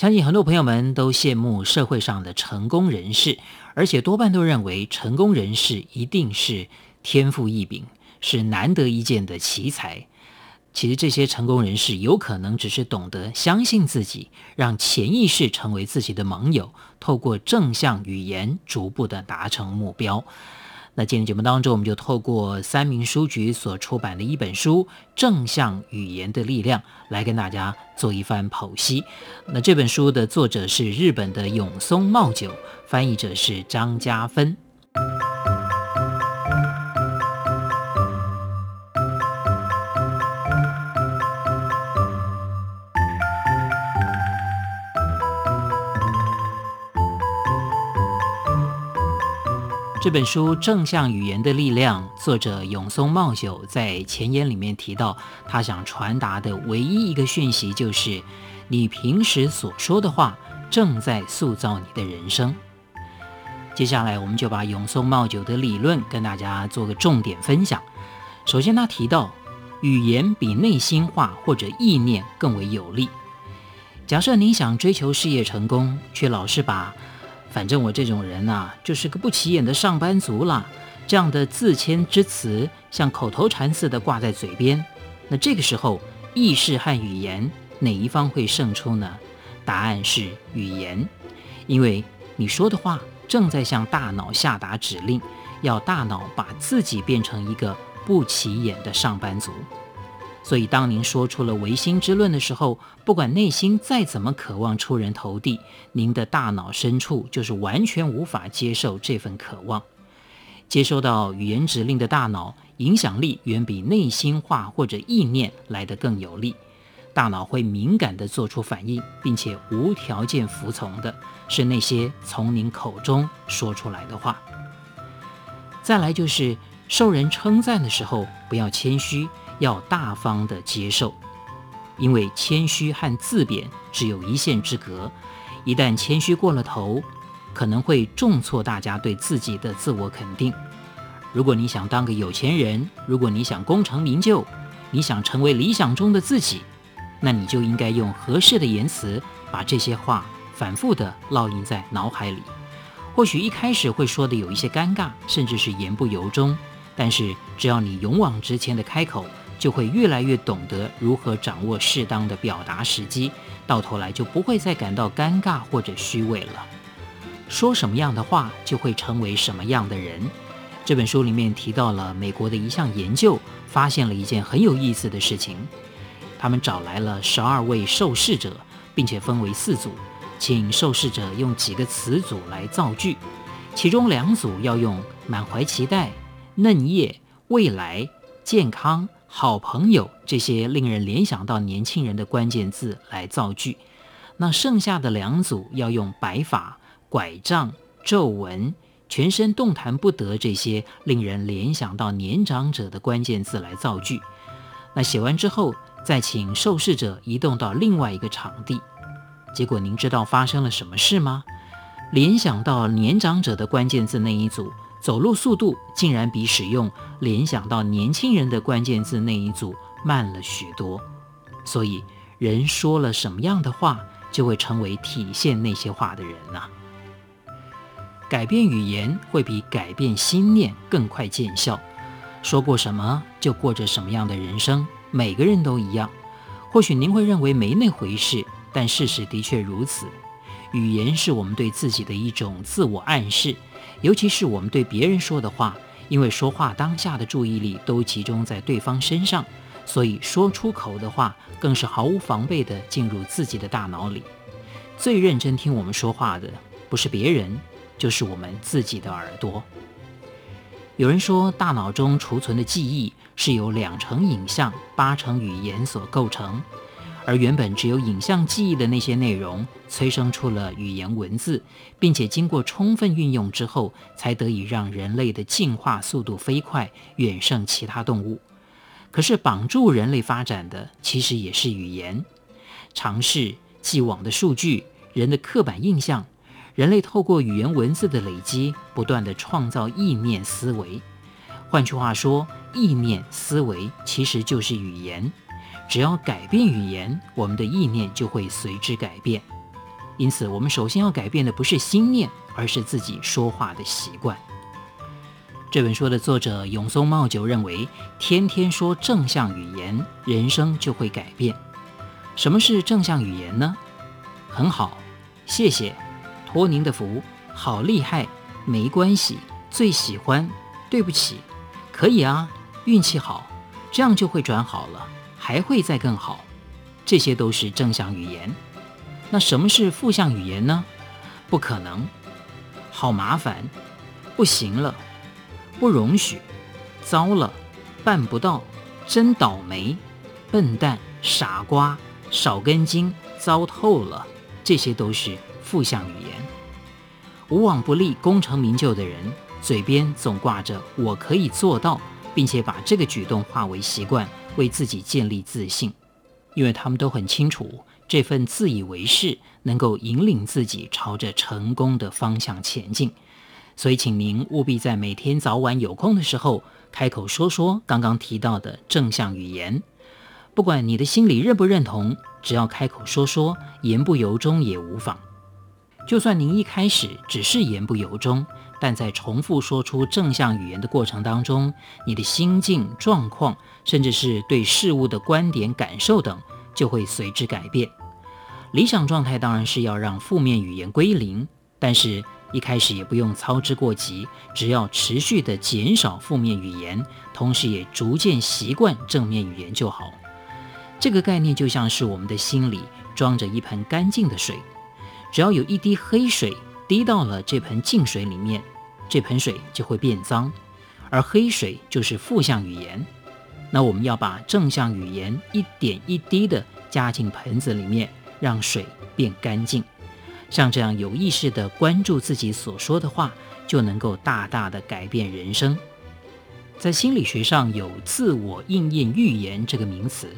相信很多朋友们都羡慕社会上的成功人士，而且多半都认为成功人士一定是天赋异禀，是难得一见的奇才。其实这些成功人士有可能只是懂得相信自己，让潜意识成为自己的盟友，透过正向语言逐步的达成目标。那今天节目当中，我们就透过三明书局所出版的一本书《正向语言的力量》来跟大家做一番剖析。那这本书的作者是日本的永松茂久，翻译者是张嘉芬。这本书《正向语言的力量》，作者永松茂久在前言里面提到，他想传达的唯一一个讯息就是：你平时所说的话正在塑造你的人生。接下来，我们就把永松茂久的理论跟大家做个重点分享。首先，他提到，语言比内心话或者意念更为有力。假设你想追求事业成功，却老是把反正我这种人呐、就是个不起眼的上班族啦。这样的自谦之词，像口头禅似的挂在嘴边。那这个时候，意识和语言哪一方会胜出呢？答案是语言，因为你说的话正在向大脑下达指令，要大脑把自己变成一个不起眼的上班族。所以，当您说出了唯心之论的时候，不管内心再怎么渴望出人头地，您的大脑深处就是完全无法接受这份渴望。接收到语言指令的大脑，影响力远比内心话或者意念来得更有力。大脑会敏感地做出反应，并且无条件服从的是那些从您口中说出来的话。再来就是受人称赞的时候，不要谦虚。要大方的接受，因为谦虚和自贬只有一线之隔。一旦谦虚过了头，可能会重挫大家对自己的自我肯定。如果你想当个有钱人，如果你想功成名就，你想成为理想中的自己，那你就应该用合适的言辞，把这些话反复地烙印在脑海里。或许一开始会说的有一些尴尬，甚至是言不由衷，但是只要你勇往直前的开口。就会越来越懂得如何掌握适当的表达时机，到头来就不会再感到尴尬或者虚伪了。说什么样的话，就会成为什么样的人。这本书里面提到了美国的一项研究，发现了一件很有意思的事情。他们找来了十二位受试者，并且分为四组，请受试者用几个词组来造句，其中两组要用满怀期待、嫩叶、未来、健康。好朋友，这些令人联想到年轻人的关键字来造句，那剩下的两组要用白发、拐杖、皱纹、全身动弹不得这些令人联想到年长者的关键字来造句。那写完之后，再请受试者移动到另外一个场地。结果您知道发生了什么事吗？联想到年长者的关键字那一组。走路速度竟然比使用联想到年轻人的关键字那一组慢了许多，所以人说了什么样的话，就会成为体现那些话的人呐、改变语言会比改变心念更快见效。说过什么就过着什么样的人生，每个人都一样。或许您会认为没那回事，但事实的确如此。语言是我们对自己的一种自我暗示。尤其是我们对别人说的话，因为说话当下的注意力都集中在对方身上，所以说出口的话更是毫无防备地进入自己的大脑里。最认真听我们说话的，不是别人，就是我们自己的耳朵。有人说，大脑中储存的记忆是由两成影像、八成语言所构成，而原本只有影像记忆的那些内容，催生出了语言文字，并且经过充分运用之后，才得以让人类的进化速度飞快，远胜其他动物。可是绑住人类发展的，其实也是语言、尝试、既往的数据、人的刻板印象。人类透过语言文字的累积，不断地创造意念思维。换句话说，意念思维其实就是语言。只要改变语言，我们的意念就会随之改变。因此，我们首先要改变的不是心念，而是自己说话的习惯。这本书的作者永松茂久认为，天天说正向语言，人生就会改变。什么是正向语言呢？很好，谢谢，托您的福，好厉害，没关系，最喜欢，对不起，可以啊，运气好，这样就会转好了。还会再更好，这些都是正向语言。那什么是负向语言呢？不可能，好麻烦，不行了，不容许，糟了，办不到，真倒霉，笨蛋，傻瓜，少根筋，糟透了，这些都是负向语言。无往不利、功成名就的人，嘴边总挂着“我可以做到”，并且把这个举动化为习惯。为自己建立自信，因为他们都很清楚，这份自以为是能够引领自己朝着成功的方向前进。所以，请您务必在每天早晚有空的时候，开口说说刚刚提到的正向语言。不管你的心里认不认同，只要开口说说，言不由衷也无妨。就算您一开始只是言不由衷。但在重复说出正向语言的过程当中，你的心境状况，甚至是对事物的观点、感受等，就会随之改变。理想状态当然是要让负面语言归零，但是一开始也不用操之过急，只要持续的减少负面语言，同时也逐渐习惯正面语言就好。这个概念就像是我们的心里装着一盆干净的水，只要有一滴黑水。滴到了这盆净水里面，这盆水就会变脏，而黑水就是负向语言。那我们要把正向语言一点一滴的加进盆子里面，让水变干净。像这样有意识地关注自己所说的话，就能够大大的改变人生。在心理学上有“自我应验预言”这个名词，“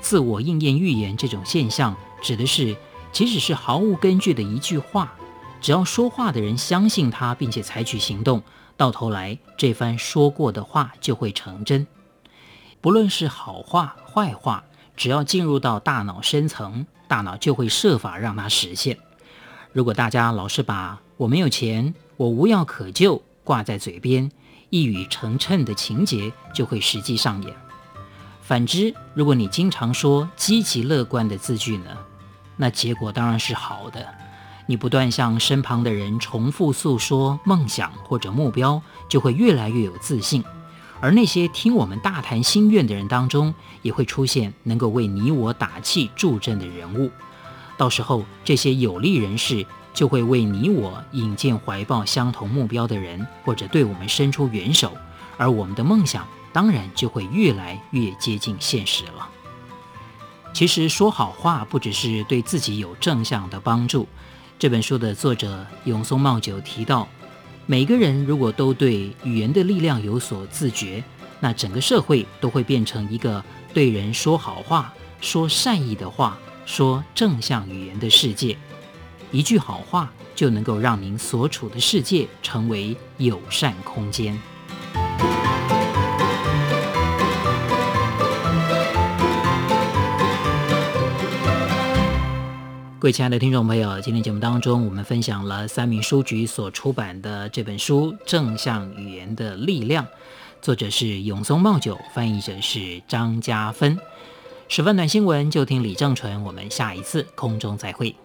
自我应验预言”这种现象指的是，即使是毫无根据的一句话。只要说话的人相信他，并且采取行动，到头来这番说过的话就会成真。不论是好话坏话，只要进入到大脑深层，大脑就会设法让它实现。如果大家老是把“我没有钱”“我无药可救”挂在嘴边，一语成谶的情节就会实际上演。反之，如果你经常说积极乐观的字句呢，那结果当然是好的。你不断向身旁的人重复诉说梦想或者目标，就会越来越有自信。而那些听我们大谈心愿的人当中，也会出现能够为你我打气助阵的人物。到时候，这些有力人士就会为你我引荐怀抱相同目标的人，或者对我们伸出援手。而我们的梦想当然就会越来越接近现实了。其实说好话不只是对自己有正向的帮助。这本书的作者永松茂久提到，每个人如果都对语言的力量有所自觉，那整个社会都会变成一个对人说好话、说善意的话、说正向语言的世界。一句好话就能够让您所处的世界成为友善空间。各位亲爱的听众朋友，今天节目当中，我们分享了三民书局所出版的这本书《正向语言的力量》，作者是永松茂久，翻译者是张家芬。十分暖新闻，就听李正淳。我们下一次空中再会。